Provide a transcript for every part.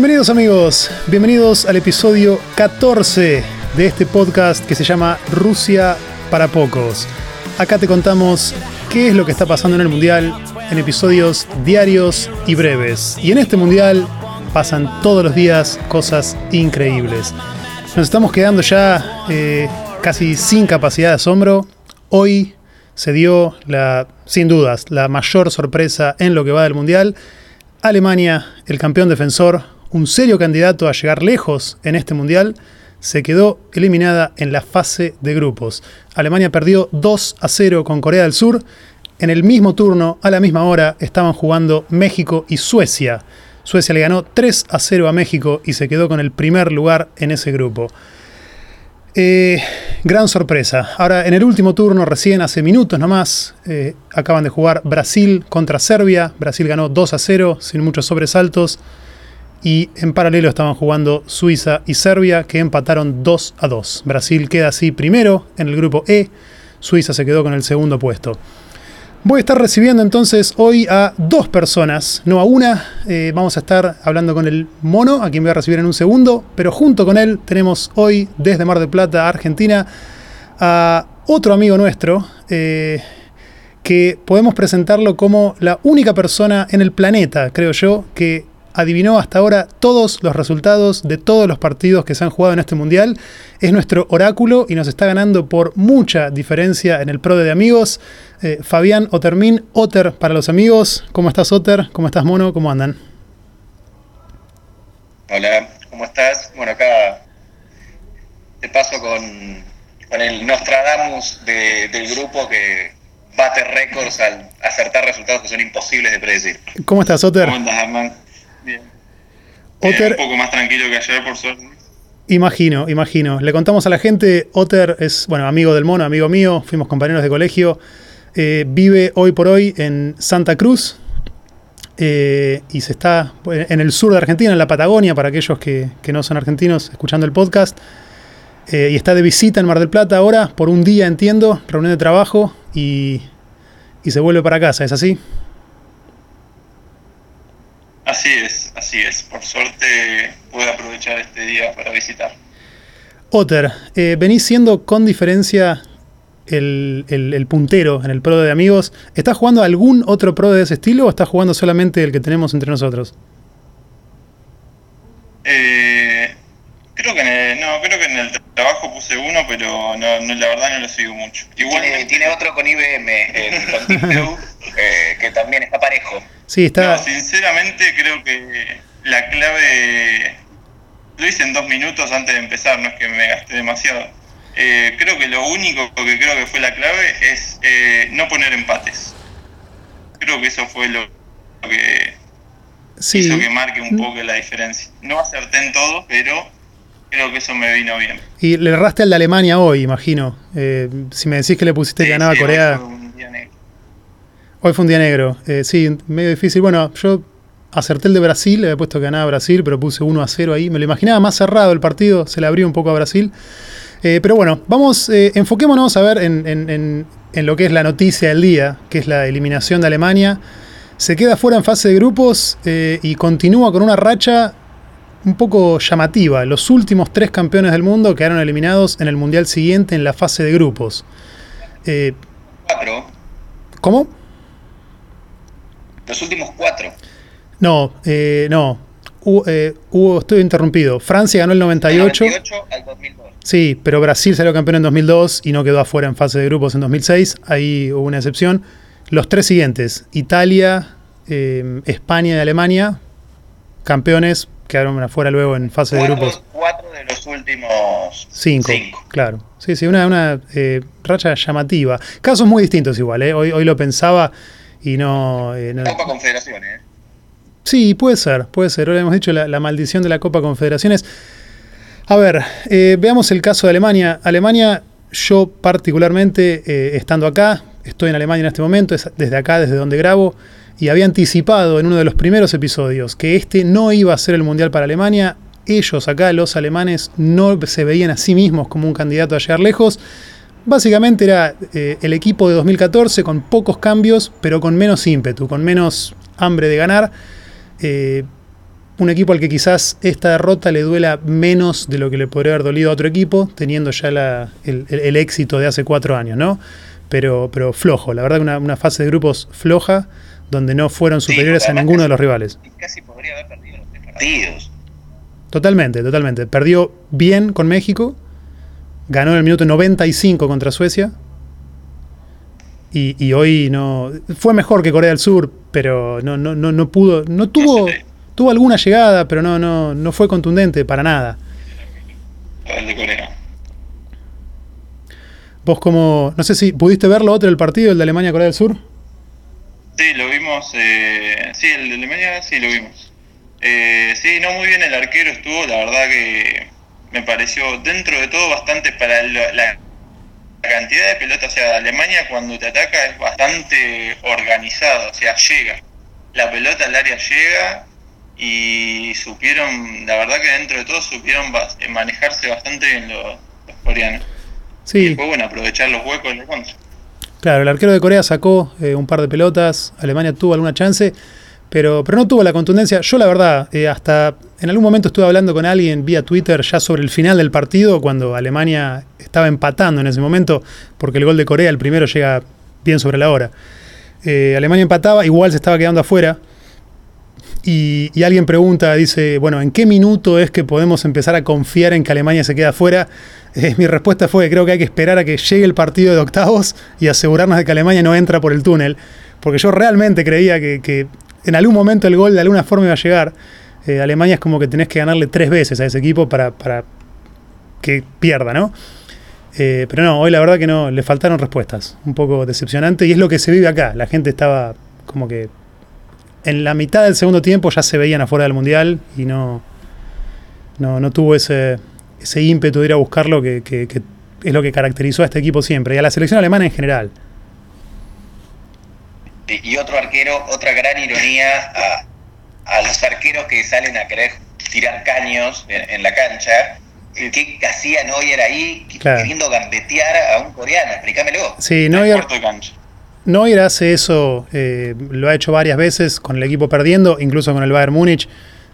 Bienvenidos amigos, bienvenidos al episodio 14 de este podcast que se llama Rusia para pocos. Acá te contamos qué es lo que está pasando en el Mundial en episodios diarios y breves. Y en este Mundial pasan todos los días cosas increíbles. Nos estamos quedando ya eh, casi sin capacidad de asombro. Hoy se dio la, sin dudas, la mayor sorpresa en lo que va del Mundial. Alemania, el campeón defensor, un serio candidato a llegar lejos en este Mundial, se quedó eliminada en la fase de grupos. Alemania perdió 2 a 0 con Corea del Sur. En el mismo turno, a la misma hora, estaban jugando México y Suecia. Suecia le ganó 3 a 0 a México y se quedó con el primer lugar en ese grupo. Eh, gran sorpresa. Ahora, en el último turno, recién hace minutos nomás, eh, acaban de jugar Brasil contra Serbia. Brasil ganó 2 a 0 sin muchos sobresaltos. Y en paralelo estaban jugando Suiza y Serbia, que empataron 2 a 2. Brasil queda así primero en el grupo E. Suiza se quedó con el segundo puesto. Voy a estar recibiendo entonces hoy a dos personas, no a una. Eh, vamos a estar hablando con el mono, a quien voy a recibir en un segundo, pero junto con él tenemos hoy desde Mar del Plata, Argentina, a otro amigo nuestro, eh, que podemos presentarlo como la única persona en el planeta, creo yo, que adivinó hasta ahora todos los resultados de todos los partidos que se han jugado en este mundial. Es nuestro oráculo y nos está ganando por mucha diferencia en el pro de amigos. Eh, Fabián Otermin, Oter para los amigos. ¿Cómo estás, Oter? ¿Cómo estás, Mono? ¿Cómo andan? Hola, ¿cómo estás? Bueno, acá te paso con, con el Nostradamus del grupo que bate récords al acertar resultados que son imposibles de predecir. ¿Cómo estás, Oter? ¿Cómo andas, Arman? Bien. un poco más tranquilo que ayer, por suerte. Imagino, imagino. Le contamos a la gente, Otter es, bueno, amigo del mono, amigo mío, fuimos compañeros de colegio. Eh, vive hoy por hoy en Santa Cruz eh, y se está en el sur de Argentina, en la Patagonia, para aquellos que, no son argentinos escuchando el podcast. Eh, y está de visita en Mar del Plata ahora, por un día entiendo, reunión de trabajo y, y se vuelve para casa, ¿es así? Así es, así es. Por suerte pude aprovechar este día para visitar. Otter, eh, venís siendo con diferencia el, puntero en el pro de amigos. ¿Estás jugando algún otro pro de ese estilo o estás jugando solamente el que tenemos entre nosotros? Eh, creo que en el, no, creo que en el trabajo puse uno, pero no, la verdad no lo sigo mucho. Igual tiene, otro con IBM, con eh, que también está parejo. Sí, está. sinceramente creo que la clave. Lo hice en dos minutos antes de empezar, no es que me gasté demasiado. Eh, creo que lo único que creo que fue la clave es eh, no poner empates. Creo que eso fue lo que hizo que marque un poco la diferencia. No acerté en todo, pero creo que eso me vino bien. Y le erraste al de Alemania hoy, imagino. Eh, si me decís que le pusiste que ganaba Corea. Hoy fue un día negro. Eh, sí, medio difícil. Bueno, yo acerté el de Brasil, le había puesto que ganaba Brasil, pero puse 1 a 0 ahí. Me lo imaginaba más cerrado el partido, se le abrió un poco a Brasil. Eh, pero bueno, vamos, eh, enfoquémonos a ver en, lo que es la noticia del día, que es la eliminación de Alemania. Se queda fuera en fase de grupos y continúa con una racha un poco llamativa. Los últimos tres campeones del mundo quedaron eliminados en el Mundial siguiente en la fase de grupos. Cuatro. ¿Cómo? Los últimos cuatro. No, eh, no. Eh, hubo, estoy interrumpido. Francia ganó el 98. 98 al 2002. Sí, pero Brasil salió campeón en 2002 y no quedó afuera en fase de grupos en 2006. Ahí hubo una excepción. Los tres siguientes, Italia, eh, España y Alemania, campeones, quedaron afuera luego en fase de grupos. Cuatro de los últimos cinco. Claro. Sí, sí, una, una racha llamativa. Casos muy distintos igual. Hoy, hoy lo pensaba y no, eh, Copa Confederaciones. ¿eh? Sí, puede ser, puede ser. Ahora hemos dicho la, maldición de la Copa Confederaciones. A ver, eh, veamos el caso de Alemania. Alemania, yo particularmente, eh, estando acá, estoy en Alemania en este momento, es desde acá, desde donde grabo, y había anticipado en uno de los primeros episodios que este no iba a ser el Mundial para Alemania. Ellos acá, los alemanes, no se veían a sí mismos como un candidato a llegar lejos. Básicamente era eh, el equipo de 2014 con pocos cambios, pero con menos ímpetu, con menos hambre de ganar. Eh, un equipo al que quizás esta derrota le duela menos de lo que le podría haber dolido a otro equipo, teniendo ya la, el, el, éxito de hace cuatro años, ¿no? Pero, pero flojo, la verdad que una, una fase de grupos floja, donde no fueron superiores sí, a ninguno casi, de los rivales. Casi podría haber perdido los partidos. Totalmente, totalmente. Perdió bien con México, ganó en el minuto 95 contra Suecia. Y, y, hoy no. Fue mejor que Corea del Sur, pero no, no, no, no pudo. No tuvo. Tuvo alguna llegada, pero no, no, no fue contundente para nada. El de Corea. Vos como. No sé si. ¿Pudiste verlo otro el partido, el de Alemania-Corea del Sur? Sí, lo vimos. Eh, sí, el de Alemania sí lo vimos. Eh, sí, no muy bien el arquero estuvo, la verdad que me pareció dentro de todo bastante para la, la cantidad de pelotas, o sea, Alemania cuando te ataca es bastante organizado, o sea, llega. La pelota al área llega y supieron, la verdad que dentro de todo supieron manejarse bastante bien los, los coreanos. Sí. Y después, bueno, aprovechar los huecos en la contra. Claro, el arquero de Corea sacó eh, un par de pelotas, Alemania tuvo alguna chance, pero, pero no tuvo la contundencia. Yo la verdad, eh, hasta en algún momento estuve hablando con alguien vía Twitter ya sobre el final del partido, cuando Alemania estaba empatando en ese momento, porque el gol de Corea, el primero, llega bien sobre la hora. Eh, Alemania empataba, igual se estaba quedando afuera. Y, alguien pregunta, dice, bueno, ¿en qué minuto es que podemos empezar a confiar en que Alemania se queda afuera? Eh, mi respuesta fue, creo que hay que esperar a que llegue el partido de octavos y asegurarnos de que Alemania no entra por el túnel, porque yo realmente creía que en algún momento el gol de alguna forma iba a llegar. Eh, Alemania es como que tenés que ganarle tres veces a ese equipo para, para que pierda, ¿no? Eh, pero no, hoy la verdad que no, le faltaron respuestas. Un poco decepcionante y es lo que se vive acá. La gente estaba como que en la mitad del segundo tiempo ya se veían afuera del Mundial y no, no, no tuvo ese, ese ímpetu de ir a buscarlo que, que, que, es lo que caracterizó a este equipo siempre y a la selección alemana en general. Y otro arquero, otra gran ironía a, a los arqueros que salen a querer tirar caños en, en la cancha. ¿Qué hacía Neuer ahí claro. queriendo gambetear a un coreano? Explícamelo. Sí, Neuer, Neuer hace eso, eh, lo ha hecho varias veces con el equipo perdiendo, incluso con el Bayern Múnich.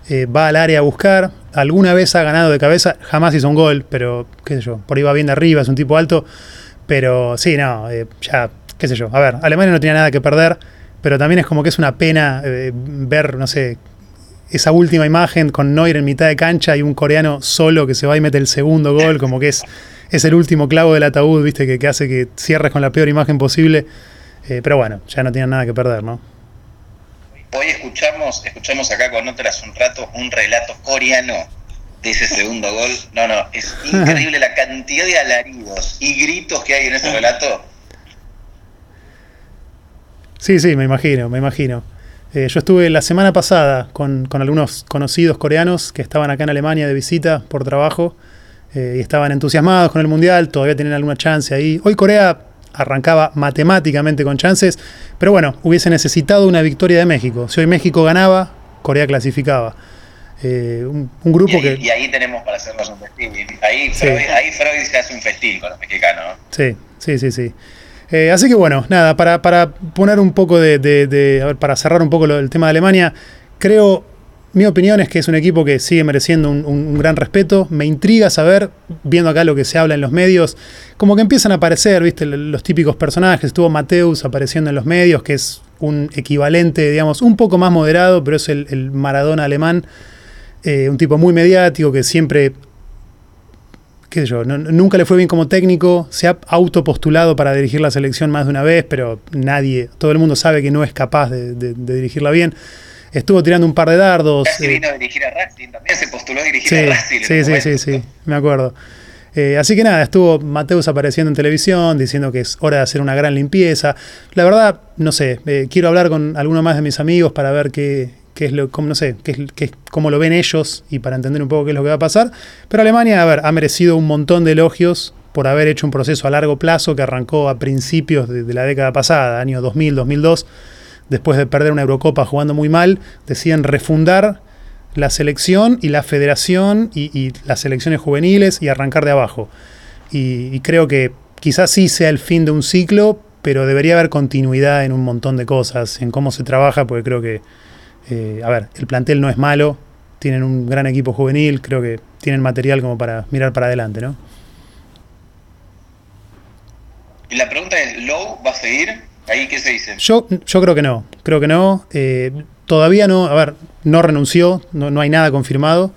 Eh, va al área a buscar, alguna vez ha ganado de cabeza, jamás hizo un gol, pero qué sé yo, por ahí va bien de arriba, es un tipo alto, pero sí, no, eh, ya, qué sé yo, a ver, Alemania no tenía nada que perder, pero también es como que es una pena eh, ver, no sé, esa última imagen con Neuer en mitad de cancha y un coreano solo que se va y mete el segundo gol, como que es, es el último clavo del ataúd, viste, que, que hace que cierres con la peor imagen posible. Eh, pero bueno, ya no tienen nada que perder, ¿no? Hoy escuchamos, escuchamos acá con otra hace un rato un relato coreano de ese segundo gol. No, no, es increíble la cantidad de alaridos y gritos que hay en ese relato. Sí, sí, me imagino, me imagino. Eh, yo estuve la semana pasada con, con, algunos conocidos coreanos que estaban acá en Alemania de visita por trabajo eh, y estaban entusiasmados con el Mundial, todavía tienen alguna chance ahí. Hoy Corea arrancaba matemáticamente con chances, pero bueno, hubiese necesitado una victoria de México. Si hoy México ganaba, Corea clasificaba. Eh, un, un, grupo y ahí, que... Y ahí tenemos para hacernos un festín. Ahí Freud, sí. ahí Freud se hace un festín con los mexicanos. ¿no? Sí, sí, sí, sí. Eh, así que bueno, nada, para, para poner un poco de, para cerrar un poco el tema de Alemania, creo, mi opinión es que es un equipo que sigue mereciendo un, gran respeto. Me intriga saber, viendo acá lo que se habla en los medios, como que empiezan a aparecer, viste, los típicos personajes. Estuvo Mateus apareciendo en los medios, que es un equivalente, digamos, un poco más moderado, pero es el, el Maradona alemán. Eh, un tipo muy mediático que siempre qué sé yo, no, nunca le fue bien como técnico, se ha autopostulado para dirigir la selección más de una vez, pero nadie, todo el mundo sabe que no es capaz de, de, de dirigirla bien. Estuvo tirando un par de dardos. Casi vino a dirigir a Racing, también se postuló a dirigir sí, a Racing. Sí, sí, sí, sí, me acuerdo. Eh, así que nada, estuvo Mateus apareciendo en televisión diciendo que es hora de hacer una gran limpieza. La verdad, no sé, eh, quiero hablar con alguno más de mis amigos para ver qué, qué es lo, cómo, no sé, qué es, qué, cómo lo ven ellos y para entender un poco qué es lo que va a pasar. Pero Alemania, a ver, ha merecido un montón de elogios por haber hecho un proceso a largo plazo que arrancó a principios de, la década pasada, año 2000, 2002, después de perder una Eurocopa jugando muy mal, decían refundar la selección y la federación y, y las selecciones juveniles y arrancar de abajo. Y, y creo que quizás sí sea el fin de un ciclo, pero debería haber continuidad en un montón de cosas, en cómo se trabaja, porque creo que eh, a ver, el plantel no es malo, tienen un gran equipo juvenil, creo que tienen material como para mirar para adelante, ¿no? Y la pregunta es, ¿Low va a seguir? ¿Ahí qué se dice? Yo, yo creo que no, creo que no. Eh, todavía no, a ver, no renunció, no, no hay nada confirmado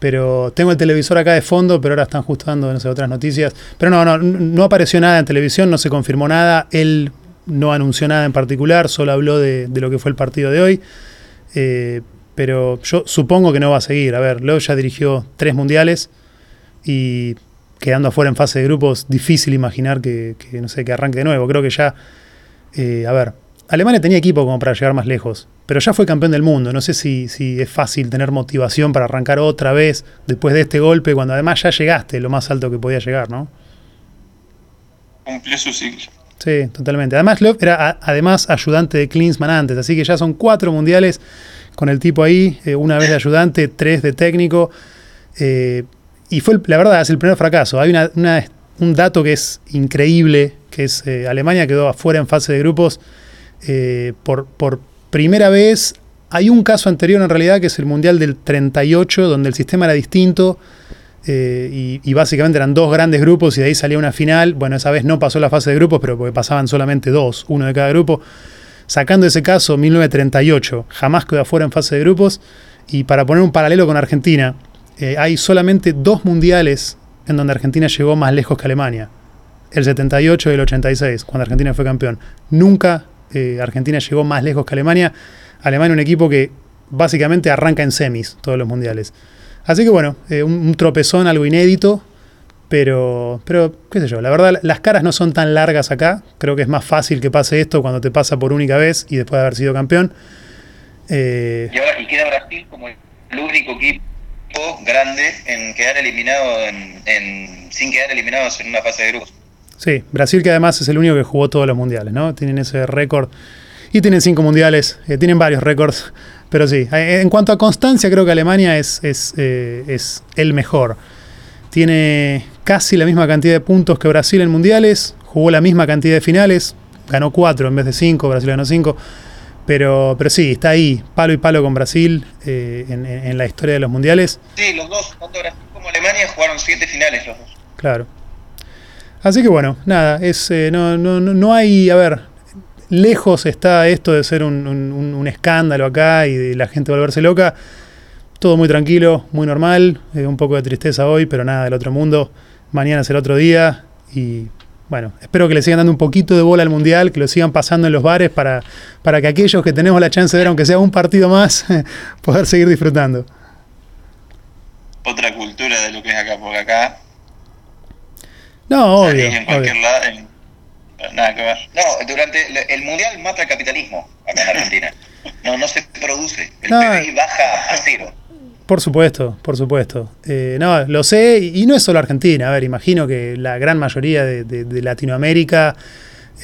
pero tengo el televisor acá de fondo, pero ahora están justo dando, no sé, otras noticias. Pero no, no, no apareció nada en televisión, no se confirmó nada, él no anunció nada en particular, solo habló de, lo que fue el partido de hoy. Eh, pero yo supongo que no va a seguir. A ver, Leo ya dirigió tres mundiales y quedando afuera en fase de grupos, difícil imaginar que, no sé, que arranque de nuevo. Creo que ya, eh, a ver, Alemania tenía equipo como para llegar más lejos, pero ya fue campeón del mundo. No sé si, si, es fácil tener motivación para arrancar otra vez después de este golpe, cuando además ya llegaste lo más alto que podía llegar, ¿no? Cumplió su ciclo. Sí, totalmente. Además, Love era además ayudante de Klinsmann antes, así que ya son cuatro mundiales con el tipo ahí, eh, una vez de ayudante, tres de técnico. Eh, y fue, la verdad, es el primer fracaso. Hay un dato que es increíble, que es eh, Alemania quedó afuera en fase de grupos por primera vez. Hay un caso anterior en realidad que es el Mundial del 38, donde el sistema era distinto eh, y, básicamente eran dos grandes grupos y de ahí salía una final. Bueno, esa vez no pasó la fase de grupos, pero porque pasaban solamente dos, uno de cada grupo. Sacando ese caso, 1938, jamás quedó afuera en fase de grupos. Y para poner un paralelo con Argentina, eh, hay solamente dos mundiales en donde Argentina llegó más lejos que Alemania. El 78 y el 86, cuando Argentina fue campeón. Nunca eh, Argentina llegó más lejos que Alemania. Alemania un equipo que básicamente arranca en semis todos los mundiales. Así que bueno, eh, un, tropezón, algo inédito, pero, pero qué sé yo, la verdad las caras no son tan largas acá. Creo que es más fácil que pase esto cuando te pasa por única vez y después de haber sido campeón. Eh, y, ahora, y queda Brasil como el único equipo grande en quedar eliminado en, sin quedar eliminados en una fase de grupos. Sí, Brasil que además es el único que jugó todos los mundiales, ¿no? Tienen ese récord y tienen cinco mundiales, eh, tienen varios récords, pero sí, eh, en cuanto a constancia creo que Alemania es, es, eh, es, el mejor. Tiene casi la misma cantidad de puntos que Brasil en mundiales, jugó la misma cantidad de finales, ganó cuatro en vez de cinco, Brasil ganó cinco, pero, pero sí, está ahí, palo y palo con Brasil en, en, la historia de los mundiales. Sí, los dos, tanto Brasil como Alemania jugaron siete finales los dos. Claro. Así que bueno, nada, es, eh, no, no, no hay, a ver, lejos está esto de ser un, escándalo acá y de la gente volverse loca. Todo muy tranquilo, muy normal, eh, un poco de tristeza hoy, pero nada del otro mundo. Mañana es el otro día y bueno, espero que le sigan dando un poquito de bola al Mundial, que lo sigan pasando en los bares para, para que aquellos que tenemos la chance de ver, aunque sea un partido más, poder seguir disfrutando. Otra cultura de lo que es acá, porque acá no, obvio. En cualquier lado. Nada que ver. No, durante el mundial mata el capitalismo acá en Argentina. No, no se produce. El PBI baja a cero. Por supuesto, por supuesto. Eh, no, lo sé, y no es solo Argentina. A ver, imagino que la gran mayoría de, Latinoamérica,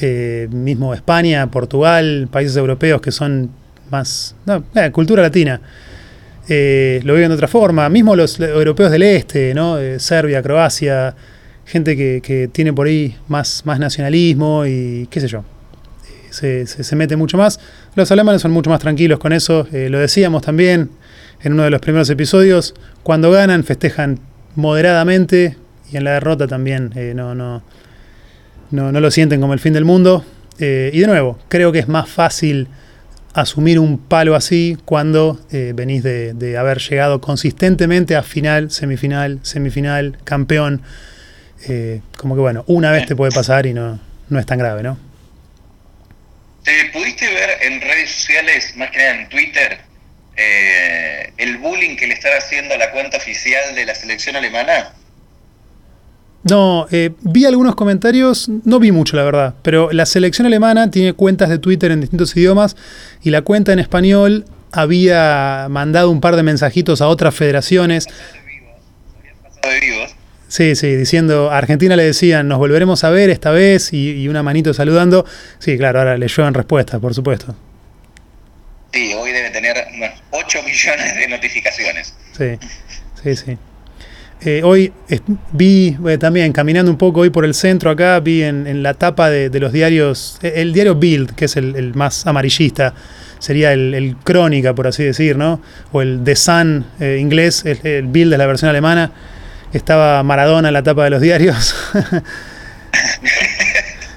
eh, mismo España, Portugal, países europeos que son más. No, eh, cultura latina. lo viven de otra forma. Mismo los europeos del este, ¿no? Serbia, Croacia gente que, tiene por ahí más, más nacionalismo y qué sé yo. Se, se, mete mucho más. Los alemanes son mucho más tranquilos con eso. Eh, lo decíamos también en uno de los primeros episodios. Cuando ganan, festejan moderadamente y en la derrota también eh, no, no, no, no, lo sienten como el fin del mundo. Eh, y de nuevo, creo que es más fácil asumir un palo así cuando venís de, de haber llegado consistentemente a final, semifinal, semifinal, campeón. Eh, como que bueno, una vez te puede pasar y no, no es tan grave, ¿no? ¿Te pudiste ver en redes sociales, más que nada en Twitter, eh, el bullying que le estaba haciendo a la cuenta oficial de la selección alemana? No, eh, vi algunos comentarios, no vi mucho la verdad, pero la selección alemana tiene cuentas de Twitter en distintos idiomas y la cuenta en español había mandado un par de mensajitos a otras federaciones. De vivos. Sí, sí, diciendo, a Argentina le decían, nos volveremos a ver esta vez y, una manito saludando. Sí, claro, ahora le lluevan respuestas, por supuesto. Sí, hoy debe tener unos 8 millones de notificaciones. Sí, sí, sí. Eh, hoy vi eh, también, caminando un poco hoy por el centro acá, vi en, la tapa de, los diarios, eh, el diario Bild, que es el, más amarillista, sería el, Crónica, por así decir, ¿no? O el The Sun inglés, el, Bild de la versión alemana. Estaba Maradona en la tapa de los diarios.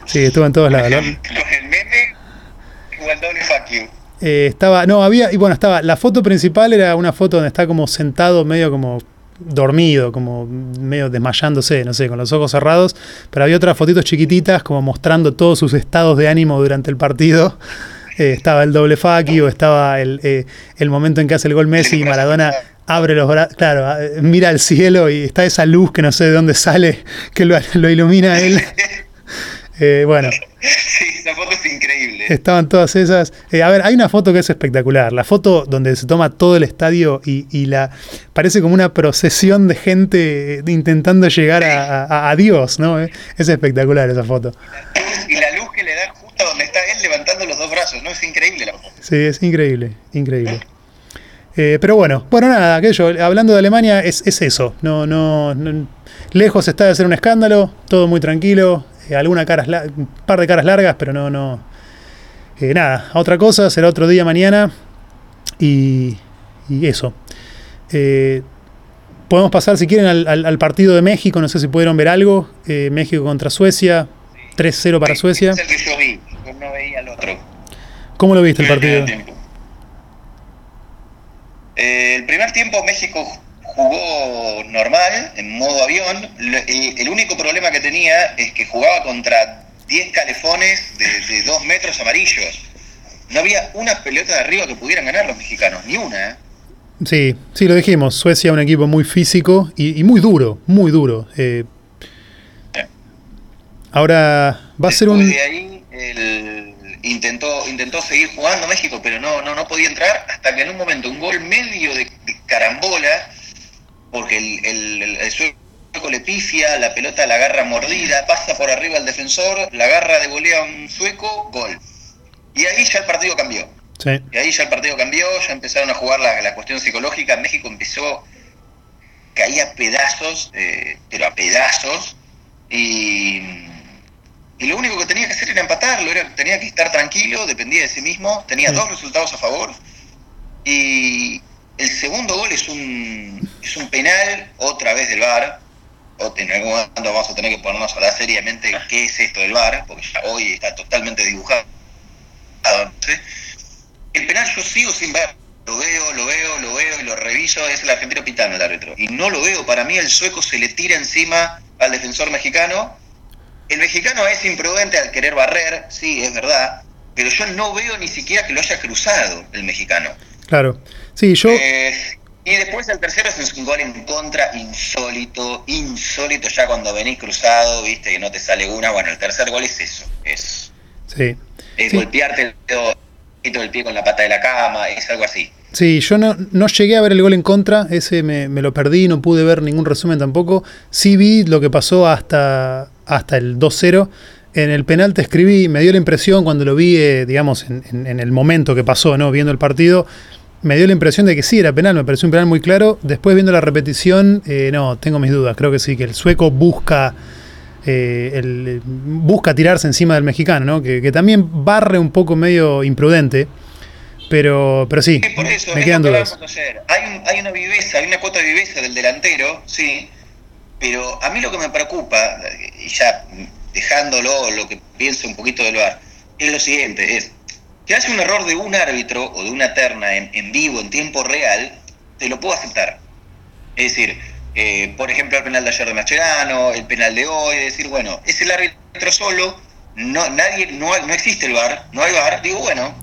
sí, estuvo en todos lados. estaba, no, había, y bueno, estaba, la foto principal era una foto donde está como sentado medio como dormido, como medio desmayándose, no sé, con los ojos cerrados, pero había otras fotitos chiquititas como mostrando todos sus estados de ánimo durante el partido. Eh, estaba el doble faki o estaba el, eh, el, momento en que hace el gol Messi y Maradona abre los brazos, claro, mira al cielo y está esa luz que no sé de dónde sale, que lo, lo ilumina a él. Eh, bueno. Sí, esa foto es increíble. Estaban todas esas. Eh, a ver, hay una foto que es espectacular. La foto donde se toma todo el estadio y, la parece como una procesión de gente intentando llegar a, Dios, ¿no? Eh, es espectacular esa foto. Y la luz que le da justo donde está él levantando los dos brazos, ¿no? Es increíble la foto. Sí, es increíble, increíble. Pero bueno, bueno, nada, aquello, hablando de Alemania, es, eso. No, no, no, lejos está de ser un escándalo, todo muy tranquilo. Eh, alguna caras, un par de caras largas, pero no, no. Eh, nada, otra cosa, será otro día mañana. Y, eso. Eh, podemos pasar, si quieren, al, partido de México. No sé si pudieron ver algo. México contra Suecia. 3-0 para Suecia. Es el que yo vi, yo no veía al otro. ¿Cómo lo viste el partido? El primer tiempo México jugó normal, en modo avión. El, único problema que tenía es que jugaba contra 10 calefones de, 2 metros amarillos. No había una pelota de arriba que pudieran ganar los mexicanos, ni una. ¿eh? Sí, sí, lo dijimos. Suecia un equipo muy físico y, muy duro, muy duro. Eh, ahora va a ser un... De ahí intentó, intentó seguir jugando México, pero no, no, no podía entrar hasta que en un momento un gol medio de carambola porque el, el, sueco le pifia, la pelota la agarra mordida, pasa por arriba el defensor, la agarra de volea a un sueco, gol. Y ahí ya el partido cambió. Y ahí ya el partido cambió, ya empezaron a jugar la, la cuestión psicológica, México empezó, caía a pedazos, eh, pero a pedazos, y, y, lo único que tenía que hacer era empatarlo, era, tenía que estar tranquilo, dependía de sí mismo, tenía dos resultados a favor, y, el segundo gol es un, es un penal, otra vez del VAR. En algún momento vamos a tener que ponernos a hablar seriamente qué es esto del VAR, porque ya hoy está totalmente dibujado. El penal yo sigo sin ver. Lo veo, lo veo, lo veo y lo reviso. Es el argentino pitano el árbitro. Y no lo veo. Para mí el sueco se le tira encima al defensor mexicano. El mexicano es imprudente al querer barrer, sí, es verdad. Pero yo no veo ni siquiera que lo haya cruzado el mexicano. Claro. Sí, yo. Eh, y después el tercero es un gol en contra insólito, insólito ya cuando venís cruzado, viste, que no te sale una. Bueno, el tercer gol es eso, es, sí. es golpearte el dedo del pie con la pata de la cama, es algo así. Sí, yo no, no llegué a ver el gol en contra, ese me, me, lo perdí, no pude ver ningún resumen tampoco. Sí vi lo que pasó hasta, hasta el 2-0. En el penal te escribí, me dio la impresión cuando lo vi, eh, digamos, en, en, el momento que pasó, ¿no? Viendo el partido, me dio la impresión de que sí era penal, me pareció un penal muy claro. Después viendo la repetición, eh, no, tengo mis dudas. Creo que sí, que el sueco busca, eh, el, busca tirarse encima del mexicano, ¿no? Que, también barre un poco medio imprudente. Pero, pero sí, me quedan dudas. Hay, hay una viveza, hay una cuota de viveza del delantero, sí. Pero a mí lo que me preocupa, y ya dejándolo lo que pienso un poquito del VAR, es lo siguiente, es si hace un error de un árbitro o de una terna en, vivo, en tiempo real, te lo puedo aceptar. Es decir, eh, por ejemplo, el penal de ayer de Mascherano, el penal de hoy, decir, bueno, es el árbitro solo, no, nadie, no, no existe el VAR, no hay VAR, digo, bueno,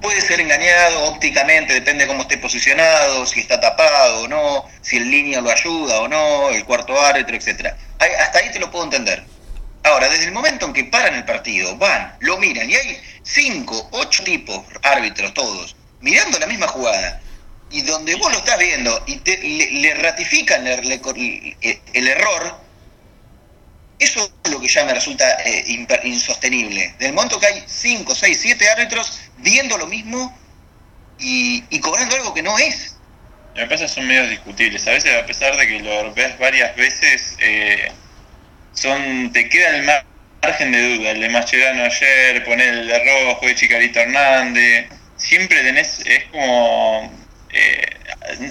puede ser engañado ópticamente, depende de cómo esté posicionado, si está tapado o no, si el línea lo ayuda o no, el cuarto árbitro, etcétera. Hasta ahí te lo puedo entender. Ahora, desde el momento en que paran el partido, van, lo miran y hay cinco, ocho tipos, árbitros todos, mirando la misma jugada, y donde vos lo estás viendo y le, ratifican el error, eso es lo que ya me resulta eh, insostenible. Del momento que hay cinco, seis, siete árbitros viendo lo mismo y, cobrando algo que no es. me pasa son medios discutibles. A veces, a pesar de que lo ves varias veces, eh, son te queda el margen de duda. El de Mascherano ayer, poner el de Rojo, de Chicarito Hernández. Siempre tenés, es como. Eh,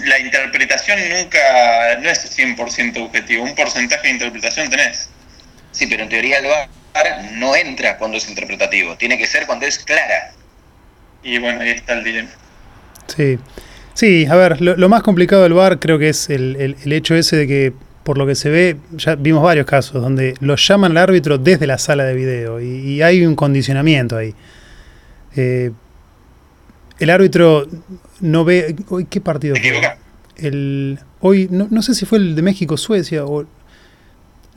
la interpretación nunca. no es 100% objetivo. Un porcentaje de interpretación tenés. Sí, pero en teoría el VAR no entra cuando es interpretativo. Tiene que ser cuando es clara. Y bueno, ahí está el dilema. Sí. Sí, a ver, lo, más complicado del VAR creo que es el, hecho ese de que, por lo que se ve, ya vimos varios casos donde lo llaman al árbitro desde la sala de video y, hay un condicionamiento ahí. Eh, el árbitro no ve. Hoy, ¿Qué partido fue? El, hoy, no, no sé si fue el de México-Suecia o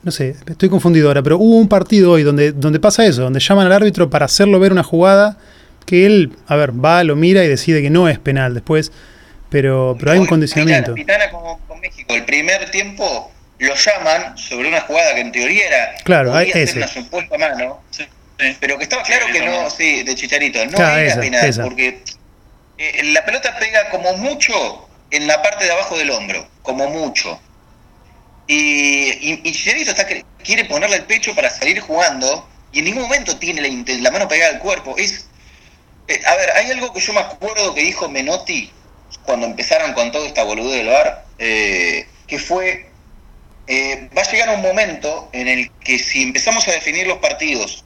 no sé, estoy confundido ahora, pero hubo un partido hoy donde, donde pasa eso, donde llaman al árbitro para hacerlo ver una jugada que él, a ver, va, lo mira y decide que no es penal después, pero, pero hay un condicionamiento. Pitana, como con México, el primer tiempo lo llaman sobre una jugada que en teoría era claro, hay ese. una supuesta mano, pero que estaba claro que no, sí, de Chicharito, no era penal, porque eh, la pelota pega como mucho en la parte de abajo del hombro, como mucho. Y, y, está, quiere ponerle el pecho para salir jugando y en ningún momento tiene la, la mano pegada al cuerpo. Es, eh, a ver, hay algo que yo me acuerdo que dijo Menotti cuando empezaron con todo esta boludez del bar, eh, que fue, eh, va a llegar un momento en el que si empezamos a definir los partidos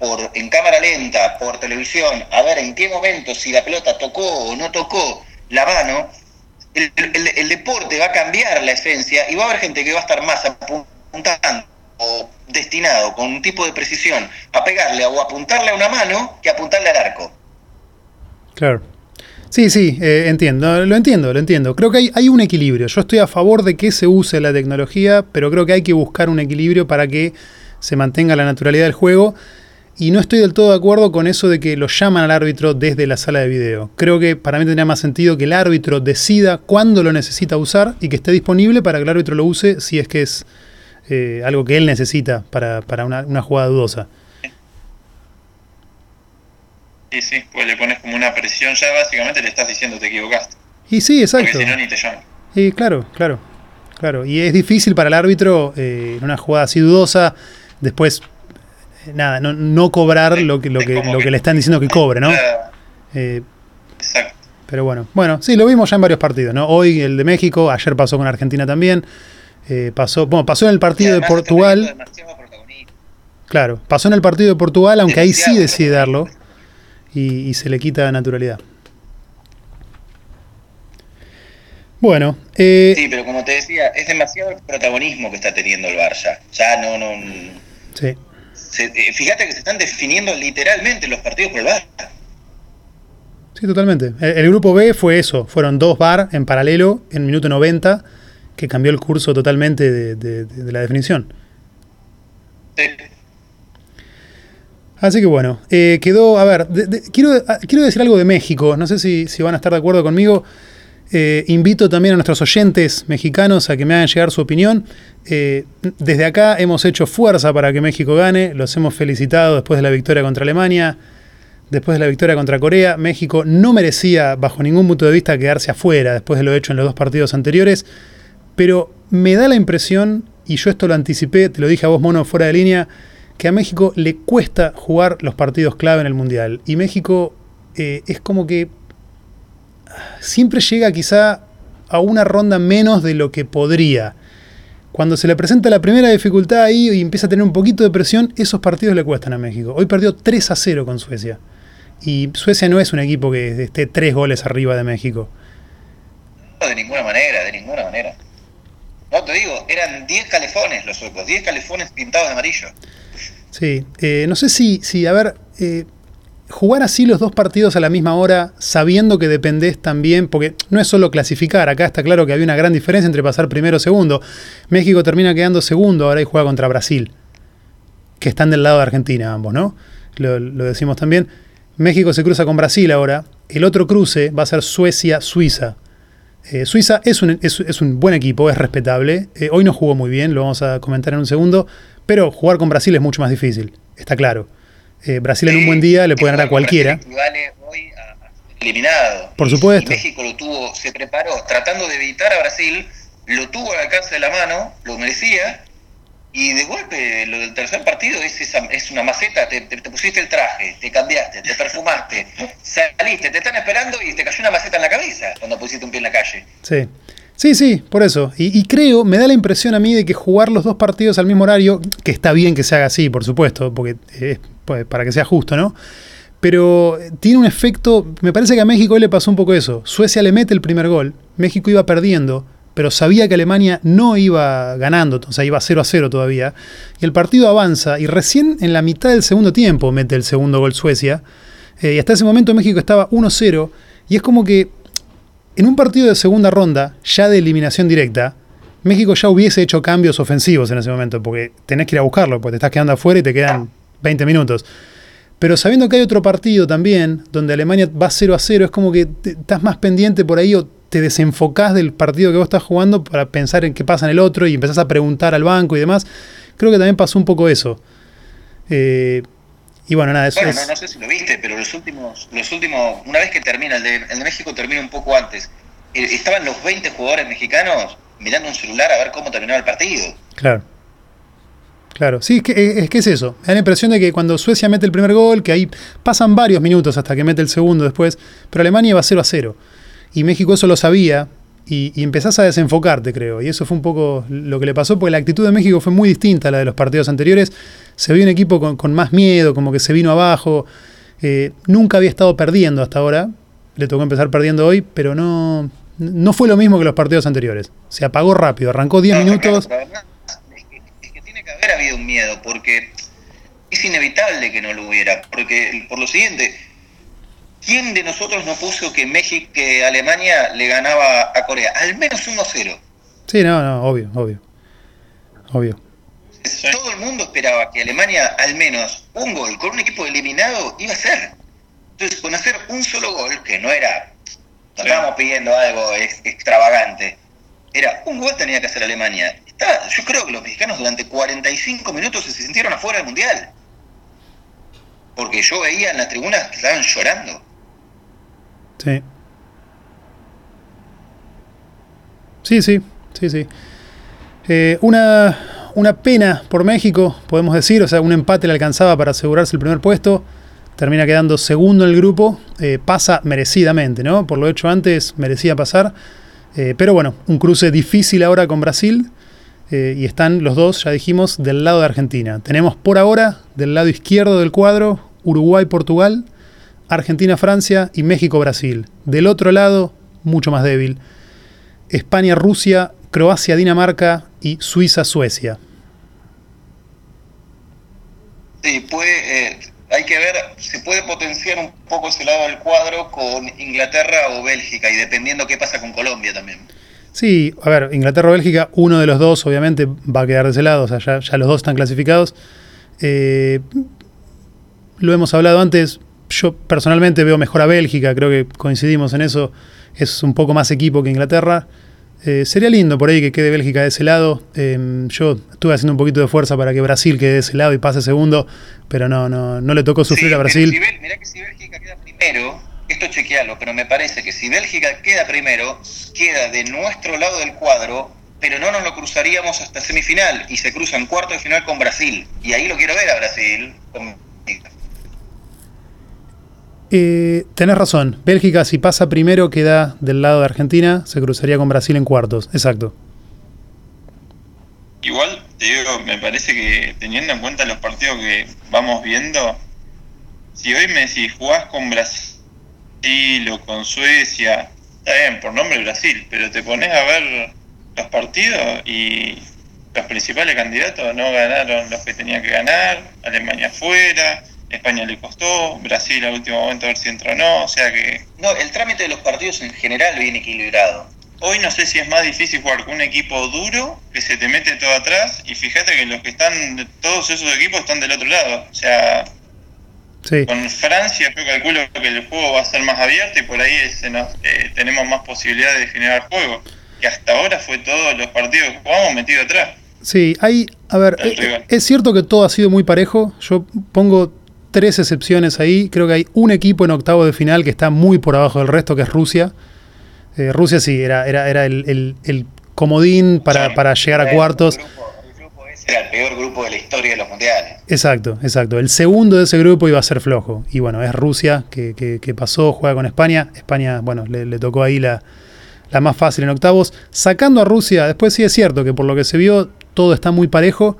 por en cámara lenta, por televisión, a ver en qué momento, si la pelota tocó o no tocó la mano, el, deporte va a cambiar la esencia y va a haber gente que va a estar más apuntando o destinado con un tipo de precisión a pegarle o apuntarle a una mano que apuntarle al arco. Claro. Sí, sí, eh, entiendo, lo entiendo, lo entiendo. Creo que hay, hay, un equilibrio. Yo estoy a favor de que se use la tecnología, pero creo que hay que buscar un equilibrio para que se mantenga la naturalidad del juego y no estoy del todo de acuerdo con eso de que lo llaman al árbitro desde la sala de video. Creo que para mí tendría más sentido que el árbitro decida cuándo lo necesita usar y que esté disponible para que el árbitro lo use si es que es eh, algo que él necesita para, una, jugada dudosa. Sí, sí, pues le pones como una presión, ya básicamente le estás diciendo te equivocaste. Y sí, exacto. Porque si no, ni te llaman. Y claro, claro, claro. Y es difícil para el árbitro eh, en una jugada así dudosa, después nada, no, no cobrar lo que, lo, que, lo que le están diciendo que cobre, ¿no? Eh, Exacto. Pero bueno, bueno, sí, lo vimos ya en varios partidos, ¿no? Hoy el de México, ayer pasó con Argentina también. Eh, pasó, bueno, pasó en el partido de Portugal. Claro, pasó en el partido de Portugal, aunque ahí sí decide darlo y, se le quita naturalidad. Bueno. Eh, sí, pero como te decía, es demasiado el protagonismo que está teniendo el Barça. Ya no, no. Sí. Eh, fíjate que se están definiendo literalmente los partidos por el VAR. Sí, totalmente. El, grupo B fue eso, fueron dos VAR en paralelo en minuto 90 que cambió el curso totalmente de, la definición. Sí. Así que bueno, eh, quedó, a ver, quiero, quiero decir algo de México, no sé si, si van a estar de acuerdo conmigo. Eh, invito también a nuestros oyentes mexicanos a que me hagan llegar su opinión. Eh, desde acá hemos hecho fuerza para que México gane, los hemos felicitado después de la victoria contra Alemania, después de la victoria contra Corea. México no merecía, bajo ningún punto de vista, quedarse afuera después de lo hecho en los dos partidos anteriores, pero me da la impresión, y yo esto lo anticipé, te lo dije a vos, mono, fuera de línea, que a México le cuesta jugar los partidos clave en el Mundial. Y México eh, es como que siempre llega quizá a una ronda menos de lo que podría. Cuando se le presenta la primera dificultad ahí y empieza a tener un poquito de presión, esos partidos le cuestan a México. Hoy perdió 3 a 0 con Suecia. Y Suecia no es un equipo que esté tres goles arriba de México. No, de ninguna manera, de ninguna manera. No, te digo, eran 10 calefones los suecos, 10 calefones pintados de amarillo. Sí, eh, no sé si, si a ver, eh, jugar así los dos partidos a la misma hora, sabiendo que dependés también, porque no es solo clasificar, acá está claro que había una gran diferencia entre pasar primero o segundo. México termina quedando segundo ahora y juega contra Brasil, que están del lado de Argentina ambos, ¿no? Lo, decimos también. México se cruza con Brasil ahora, el otro cruce va a ser Suecia-Suiza. Eh, Suiza es un, buen equipo, es respetable. Eh, hoy no jugó muy bien, lo vamos a comentar en un segundo, pero jugar con Brasil es mucho más difícil, está claro. Eh, Brasil en un buen día le puede ganar a cualquiera. eliminado. Por supuesto. México lo tuvo, se preparó tratando de evitar a Brasil, lo tuvo al alcance de la mano, lo merecía, y de golpe lo del tercer partido es, es una maceta, te, pusiste el traje, te cambiaste, te perfumaste, saliste, te están esperando y te cayó una maceta en la cabeza cuando pusiste un pie en la calle. Sí. Sí, sí, por eso. Y, creo, me da la impresión a mí de que jugar los dos partidos al mismo horario, que está bien que se haga así, por supuesto, porque es pues, para que sea justo, ¿no? Pero tiene un efecto, me parece que a México hoy le pasó un poco eso. Suecia le mete el primer gol, México iba perdiendo, pero sabía que Alemania no iba ganando, o sea, iba 0 a 0 todavía. Y el partido avanza y recién en la mitad del segundo tiempo mete el segundo gol Suecia. Eh, y hasta ese momento México estaba 1-0 y es como que en un partido de segunda ronda, ya de eliminación directa, México ya hubiese hecho cambios ofensivos en ese momento, porque tenés que ir a buscarlo, porque te estás quedando afuera y te quedan 20 minutos. Pero sabiendo que hay otro partido también, donde Alemania va 0 a 0, es como que estás más pendiente por ahí o te desenfocás del partido que vos estás jugando para pensar en qué pasa en el otro y empezás a preguntar al banco y demás. Creo que también pasó un poco eso. Eh, y bueno, nada, eso bueno, no, sé si lo viste, pero los últimos, los últimos, una vez que termina, el de, el de México termina un poco antes, eh, estaban los 20 jugadores mexicanos mirando un celular a ver cómo terminaba el partido. Claro. Claro, sí, es que, es que es eso. Me da la impresión de que cuando Suecia mete el primer gol, que ahí pasan varios minutos hasta que mete el segundo después, pero Alemania va 0 a 0. Y México eso lo sabía, y, empezás a desenfocarte, creo. Y eso fue un poco lo que le pasó, porque la actitud de México fue muy distinta a la de los partidos anteriores. Se vio un equipo con, más miedo, como que se vino abajo. Eh, nunca había estado perdiendo hasta ahora. Le tocó empezar perdiendo hoy, pero no, no fue lo mismo que los partidos anteriores. Se apagó rápido, arrancó 10 minutos. es que tiene que haber habido un miedo, porque es inevitable que no lo hubiera. Porque, por lo siguiente, ¿Quién de nosotros no puso que México, que Alemania le ganaba a Corea? Al menos 1-0. Sí, no, no, obvio, obvio. Obvio. Todo el mundo esperaba que Alemania al menos un gol con un equipo eliminado iba a ser. Entonces, con hacer un solo gol, que no era, no estábamos pidiendo algo extravagante, era un gol tenía que hacer Alemania. Yo creo que los mexicanos durante 45 minutos se sintieron afuera del Mundial. Porque yo veía en las tribunas que estaban llorando. Sí. Sí, sí, sí, sí. Eh, una, una pena por México, podemos decir, o sea, un empate le alcanzaba para asegurarse el primer puesto, termina quedando segundo en el grupo, eh, pasa merecidamente, ¿no? Por lo hecho antes merecía pasar, eh, pero bueno, un cruce difícil ahora con Brasil, y están los dos, ya dijimos, del lado de Argentina. Tenemos por ahora, del lado izquierdo del cuadro, Uruguay-Portugal, Argentina-Francia y México-Brasil. Del otro lado, mucho más débil, España-Rusia, Croacia-Dinamarca y Suiza-Suecia. Sí, eh, hay que ver, se puede potenciar un poco ese lado del cuadro con Inglaterra o Bélgica y dependiendo qué pasa con Colombia también. Sí, a ver, Inglaterra o Bélgica, uno de los dos obviamente va a quedar de ese lado, o sea, ya, los dos están clasificados. Eh, lo hemos hablado antes, yo personalmente veo mejor a Bélgica, creo que coincidimos en eso, es un poco más equipo que Inglaterra. Eh, sería lindo por ahí que quede Bélgica de ese lado. Em, yo estuve haciendo un poquito de fuerza para que Brasil quede de ese lado y pase segundo, pero no, no, no le tocó sufrir a Brasil. mirá que si Bélgica queda primero, esto chequealo, pero me parece que si Bélgica queda primero, queda de nuestro lado del cuadro, pero no nos lo cruzaríamos hasta semifinal y se cruza en cuarto de final con Brasil. Y ahí lo quiero ver a Brasil. Eh, tenés razón. Bélgica, si pasa primero, queda del lado de Argentina. Se cruzaría con Brasil en cuartos. Exacto. Igual, te digo, me parece que teniendo en cuenta los partidos que vamos viendo, si hoy me decís jugás con Brasil o con Suecia, está bien, por nombre Brasil, pero te pones a ver los partidos y los principales candidatos no ganaron los que tenían que ganar, Alemania fuera, España le costó, Brasil al último momento a ver si entró o no, o sea que... No, el trámite de los partidos en general viene equilibrado. Hoy no sé si es más difícil jugar con un equipo duro que se te mete todo atrás y fíjate que los que están, todos esos equipos están del otro lado, o sea... Con Francia yo calculo que el juego va a ser más abierto y por ahí eh, tenemos más posibilidades de generar juego. Que hasta ahora fue todos los partidos que jugamos metido atrás. Sí, hay, a ver, es cierto que todo ha sido muy parejo. Yo pongo tres excepciones ahí. Creo que hay un equipo en octavo de final que está muy por abajo del resto, que es Rusia. Eh, Rusia sí, era, era, era el, comodín para, para llegar a cuartos. El grupo, ese era el peor grupo de la historia de los mundiales. Exacto, exacto. El segundo de ese grupo iba a ser flojo. Y bueno, es Rusia que, que, pasó, juega con España. España, bueno, le, tocó ahí la, la más fácil en octavos. Sacando a Rusia, después sí es cierto que por lo que se vio todo está muy parejo.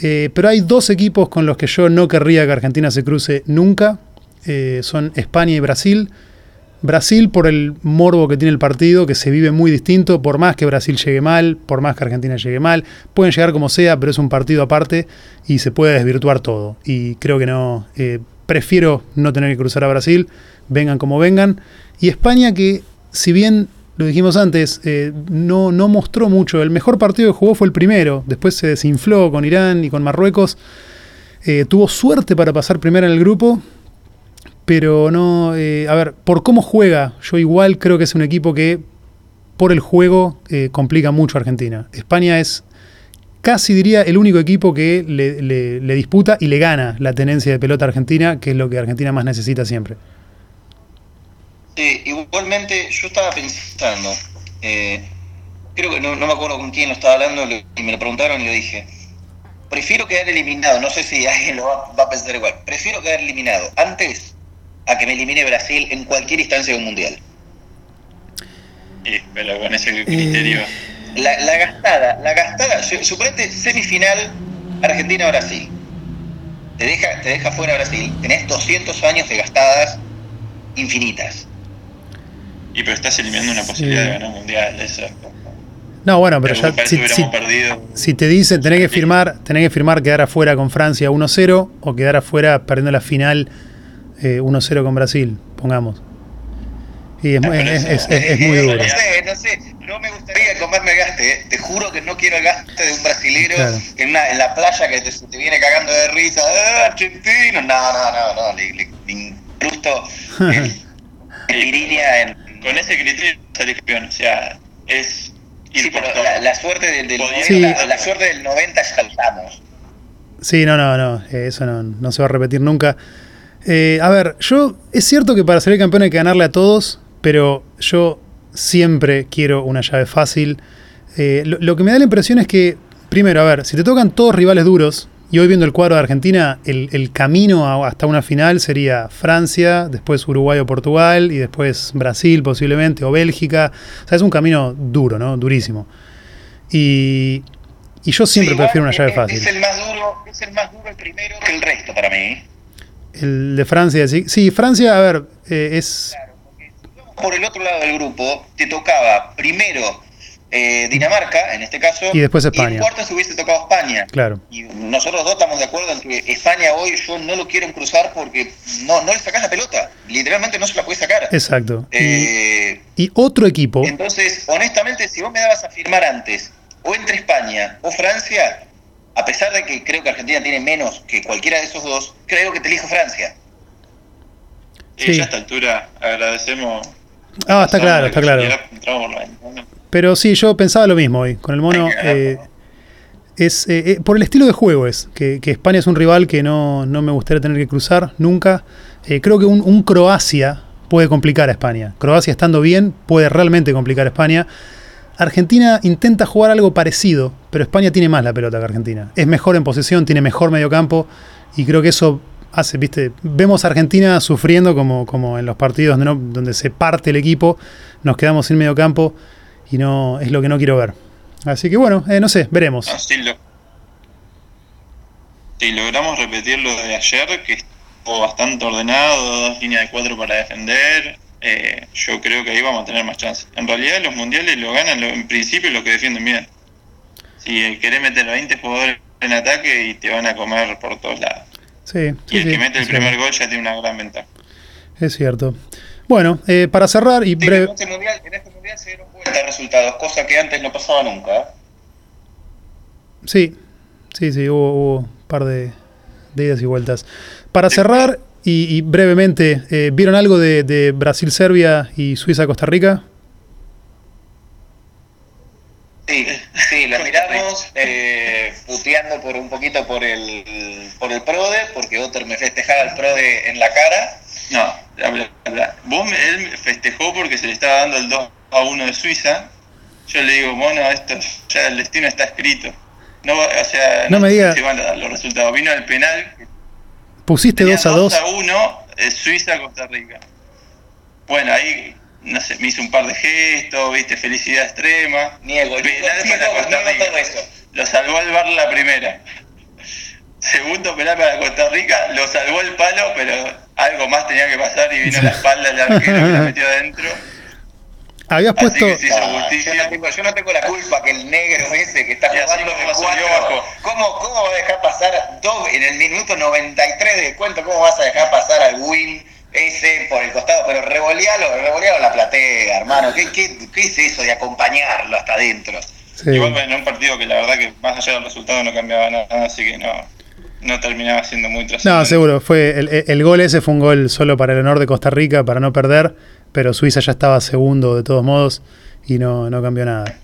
Eh, pero hay dos equipos con los que yo no querría que Argentina se cruce nunca. Eh, son España y Brasil. Brasil por el morbo que tiene el partido, que se vive muy distinto, por más que Brasil llegue mal, por más que Argentina llegue mal, pueden llegar como sea, pero es un partido aparte y se puede desvirtuar todo. Y creo que no, eh, prefiero no tener que cruzar a Brasil, vengan como vengan. Y España que, si bien lo dijimos antes, eh, no, no mostró mucho. El mejor partido que jugó fue el primero. Después se desinfló con Irán y con Marruecos. Eh, tuvo suerte para pasar primero en el grupo. Pero no. Eh, a ver, por cómo juega, yo igual creo que es un equipo que por el juego complica mucho a Argentina. España es casi diría el único equipo que le, le disputa y le gana la tenencia de pelota Argentina, que es lo que Argentina más necesita siempre. Sí, igualmente yo estaba pensando, eh, creo que no, me acuerdo con quién lo estaba hablando y me lo preguntaron y le dije, prefiero quedar eliminado, no sé si alguien lo va, a pensar igual, prefiero quedar eliminado antes a que me elimine Brasil en cualquier instancia de un mundial. Sí, pero con ese criterio... La, la gastada, la gastada, suponete semifinal Argentina-Brasil. Te deja, te deja fuera Brasil, tenés 200 años de gastadas infinitas. Y pero estás eliminando una posibilidad de ganar un mundial, eso. No, bueno, pero ya si, si, te dicen tenés que firmar, tenés que firmar quedar afuera con Francia 1-0 o quedar afuera perdiendo la final 1-0 eh, con Brasil, pongamos. Y es, es, muy duro. No sé, no sé, no me gustaría comerme el gaste, eh. te juro que no quiero el gaste de un brasilero en, una, en la playa que te, te viene cagando de risa, ¡Ah, argentino, no, no, no, no, le, le, incrusto en, con ese criterio sale campeón. O sea, es. Sí, pero la, suerte del, del la, suerte del 90 saltamos. Sí, no, no, no. Eso no, no se va a repetir nunca. Eh, a ver, yo. Es cierto que para salir campeón hay que ganarle a todos, pero yo siempre quiero una llave fácil. Eh, lo, que me da la impresión es que, primero, a ver, si te tocan todos rivales duros, y hoy viendo el cuadro de Argentina, el, camino hasta una final sería Francia, después Uruguay o Portugal y después Brasil posiblemente o Bélgica. O sea, es un camino duro, ¿no? Durísimo. Y, yo siempre prefiero una llave fácil. Es el más duro, es el más duro el primero que el resto para mí. El de Francia, sí. Sí, Francia, a ver, eh, es... Claro, porque por el otro lado del grupo te tocaba primero eh, Dinamarca, en este caso, y después España. Y en cuartos hubiese tocado España. Claro. Y nosotros dos estamos de acuerdo en que España hoy yo no lo quiero cruzar porque no, no le sacas la pelota. Literalmente no se la puede sacar. Exacto. Eh, y, otro equipo. Entonces, honestamente, si vos me dabas a firmar antes, o entre España o Francia, a pesar de que creo que Argentina tiene menos que cualquiera de esos dos, creo que te elijo Francia. Sí. Y a esta altura agradecemos. Ah, está claro, está claro. Pero sí, yo pensaba lo mismo hoy. Con el mono. Eh, es eh, eh, por el estilo de juego es. Que, España es un rival que no, me gustaría tener que cruzar nunca. creo que un, Croacia puede complicar a España. Croacia estando bien puede realmente complicar a España. Argentina intenta jugar algo parecido, pero España tiene más la pelota que Argentina. Es mejor en posesión, tiene mejor mediocampo y creo que eso hace, viste, vemos a Argentina sufriendo como, como en los partidos donde, donde se parte el equipo, nos quedamos sin mediocampo y no es lo que no quiero ver. Así que bueno, eh, no sé, veremos. si, logramos repetir lo de ayer, que estuvo bastante ordenado, dos líneas de cuatro para defender, eh, yo creo que ahí vamos a tener más chance. En realidad los mundiales lo ganan en principio los que defienden bien. Si querés meter 20 jugadores en ataque y te van a comer por todos lados. Sí, y el que mete el primer gol ya tiene una gran ventaja. Es cierto. Bueno, eh, para cerrar y breve. En este mundial, en este mundial se dieron vuelta resultados, cosa que antes no pasaba nunca. Sí, sí, sí, hubo, un par de, idas y vueltas. Para cerrar y, brevemente, eh, ¿vieron algo de, de Brasil-Serbia y Suiza-Costa Rica? Sí, Sí, lo miramos eh, puteando por un poquito por el, por el PRODE, porque Otter me festejaba el PRODE en la cara. No, la, la, vos él festejó porque se le estaba dando el 2 a 1 de Suiza. Yo le digo, mono, esto ya el destino está escrito. No, o sea, no, me digas. Se van a dar los resultados. Vino el penal. Pusiste 2 a 2. 2 a 1, eh, Suiza-Costa Rica. Bueno, ahí no sé, me hizo un par de gestos, viste, felicidad extrema. Niego, penal para Costa Rica. Lo salvó al bar la primera. Segundo penal para Costa Rica, lo salvó el palo, pero algo más tenía que pasar y vino la espalda del arquero y la metió adentro. Habías puesto. Ah, yo, no tengo, yo, no tengo, la culpa que el negro ese que está jugando de cuatro. ¿Cómo, ¿Cómo va a dejar pasar dos en el minuto 93 de cuento? ¿Cómo vas a dejar pasar al win ese por el costado? Pero revolealo, revolealo la platea, hermano. ¿Qué, qué, qué es eso de acompañarlo hasta adentro? Sí. Igual en un partido que la verdad que más allá del resultado no cambiaba nada, así que no, no terminaba siendo muy trascendente. No, seguro. Fue el, el, gol ese fue un gol solo para el honor de Costa Rica, para no perder pero Suiza ya estaba segundo de todos modos y no, no cambió nada.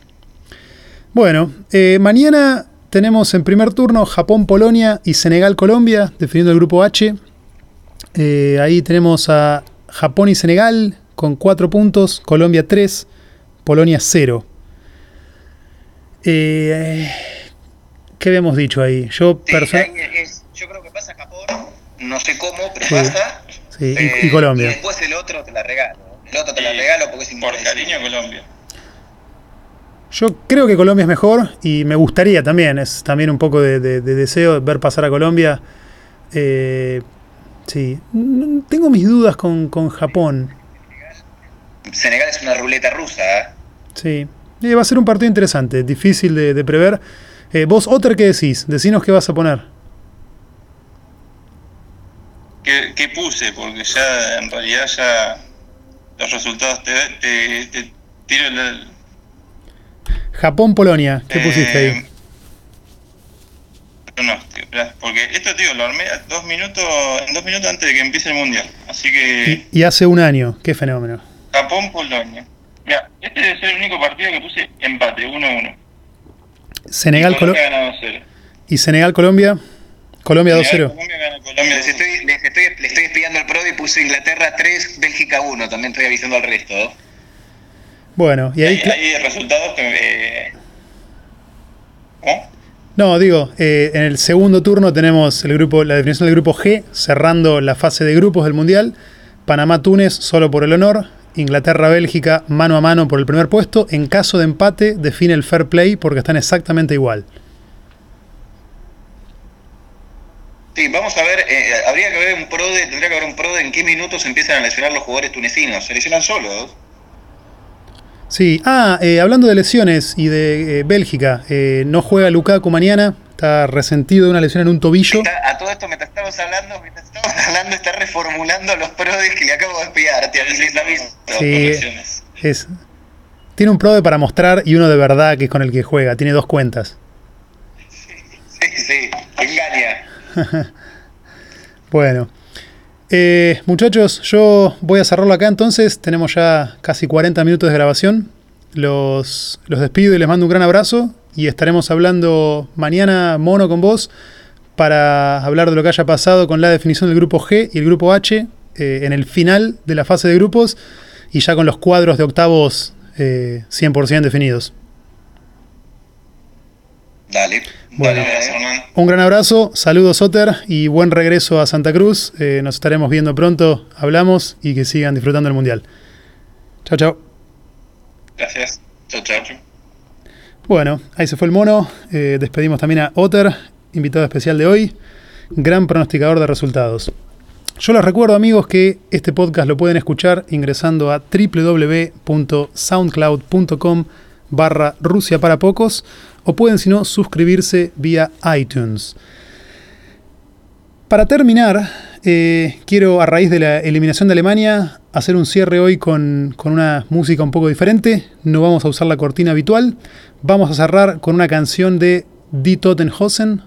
Bueno, eh, mañana tenemos en primer turno Japón-Polonia y Senegal-Colombia, definiendo el grupo H. Eh, ahí tenemos a Japón y Senegal con 4 puntos, Colombia 3, Polonia 0. Eh, ¿Qué habíamos dicho ahí? Yo, sí, yo creo que pasa Japón, no sé cómo, pero sí, pasa. Sí, y, y, Colombia. Y después el otro te la regalo. El otro te la regalo porque es Por cariño Colombia. Yo creo que Colombia es mejor y me gustaría también, es también un poco de, de, de deseo ver pasar a Colombia. Eh, sí, tengo mis dudas con, con, Japón. Senegal es una ruleta rusa. ¿eh? Sí, eh, va a ser un partido interesante, difícil de, de prever. Eh, vos, Otter, ¿qué decís? Decinos qué vas a poner. ¿Qué, ¿Qué, puse? Porque ya en realidad ya los resultados te, te, te tiro el, Japón-Polonia, ¿qué eh, pusiste ahí? Pronóstico, porque esto, tío, lo armé dos minutos, dos minutos antes de que empiece el mundial. Así que. Y, y hace un año, qué fenómeno. Japón-Polonia. Mira, este debe ser el único partido que puse empate, 1-1. Senegal-Colombia. ¿Y Senegal-Colombia? Colombia 2-0. Les estoy, les estoy, les estoy espiando el PRO y puse Inglaterra 3, Bélgica 1. También estoy avisando al resto. Bueno, y ahí. Hay, hay resultados que. Eh... ¿Cómo? No, digo, eh, en el segundo turno tenemos el grupo, la definición del grupo G, cerrando la fase de grupos del Mundial. Panamá-Túnez solo por el honor. Inglaterra-Bélgica mano a mano por el primer puesto. En caso de empate, define el fair play porque están exactamente igual. Sí, vamos a ver, eh, habría que ver un pro de, tendría que haber un pro de en qué minutos empiezan a lesionar los jugadores tunecinos. ¿Se lesionan solos? Sí, ah, eh, hablando de lesiones y de eh, Bélgica, no juega Lukaku mañana, está resentido de una lesión en un tobillo. Está, a todo esto, mientras estamos hablando, mientras estamos hablando, está reformulando los prodes que le acabo de enviar. Sí, es, tiene un prode para mostrar y uno de verdad que es con el que juega, tiene dos cuentas. Sí, sí, engaña. bueno. Eh, muchachos, yo voy a cerrarlo acá entonces. Tenemos ya casi 40 minutos de grabación. Los, los despido y les mando un gran abrazo. Y estaremos hablando mañana mono con vos para hablar de lo que haya pasado con la definición del grupo G y el grupo H eh, en el final de la fase de grupos y ya con los cuadros de octavos eh, 100% definidos. Dale. Bueno, un gran abrazo, saludos Otter y buen regreso a Santa Cruz. Eh, nos estaremos viendo pronto, hablamos y que sigan disfrutando el Mundial. Chao, chao. Gracias. Chao, chao. Bueno, ahí se fue el mono. Eh, despedimos también a Otter, invitado especial de hoy, gran pronosticador de resultados. Yo les recuerdo amigos que este podcast lo pueden escuchar ingresando a www.soundcloud.com barra Rusia para pocos o pueden si no suscribirse vía iTunes. Para terminar, eh, quiero a raíz de la eliminación de Alemania hacer un cierre hoy con, con, una música un poco diferente. No vamos a usar la cortina habitual. Vamos a cerrar con una canción de Die Tottenhausen,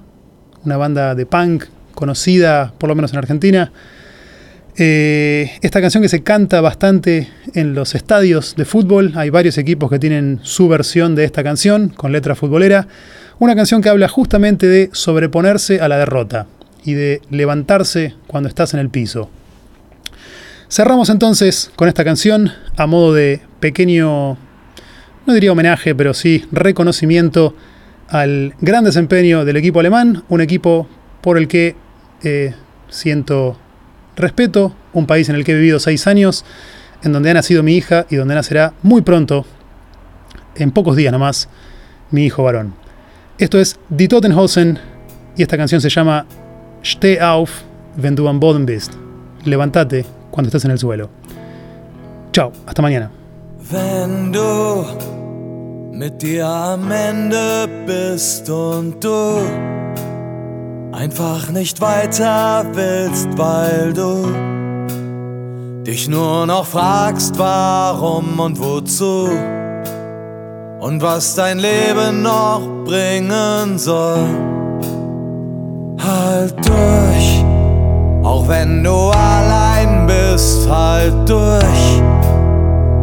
una banda de punk conocida por lo menos en Argentina. Eh, esta canción que se canta bastante en los estadios de fútbol, hay varios equipos que tienen su versión de esta canción con letra futbolera, una canción que habla justamente de sobreponerse a la derrota y de levantarse cuando estás en el piso. Cerramos entonces con esta canción a modo de pequeño, no diría homenaje, pero sí reconocimiento al gran desempeño del equipo alemán, un equipo por el que eh, siento respeto, un país en el que he vivido seis años, en donde ha nacido mi hija y donde nacerá muy pronto, en pocos días nomás, mi hijo varón. Esto es Die Totenhausen y esta canción se llama Steh auf, wenn du am Boden bist. Levantate cuando estés en el suelo. Chao, hasta mañana. Einfach nicht weiter willst, weil du dich nur noch fragst, warum und wozu und was dein Leben noch bringen soll. Halt durch, auch wenn du allein bist, halt durch.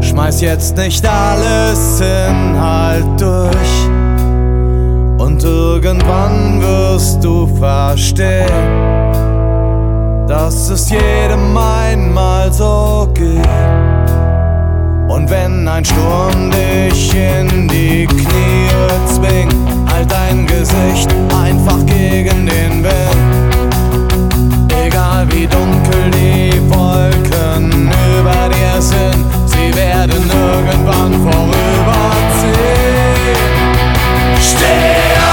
Schmeiß jetzt nicht alles hin, halt durch. Und irgendwann wirst du verstehen, dass es jedem einmal so geht. Und wenn ein Sturm dich in die Knie zwingt, halt dein Gesicht einfach gegen den Wind. Egal wie dunkel die Wolken über dir sind, sie werden irgendwann vorüberziehen. Steh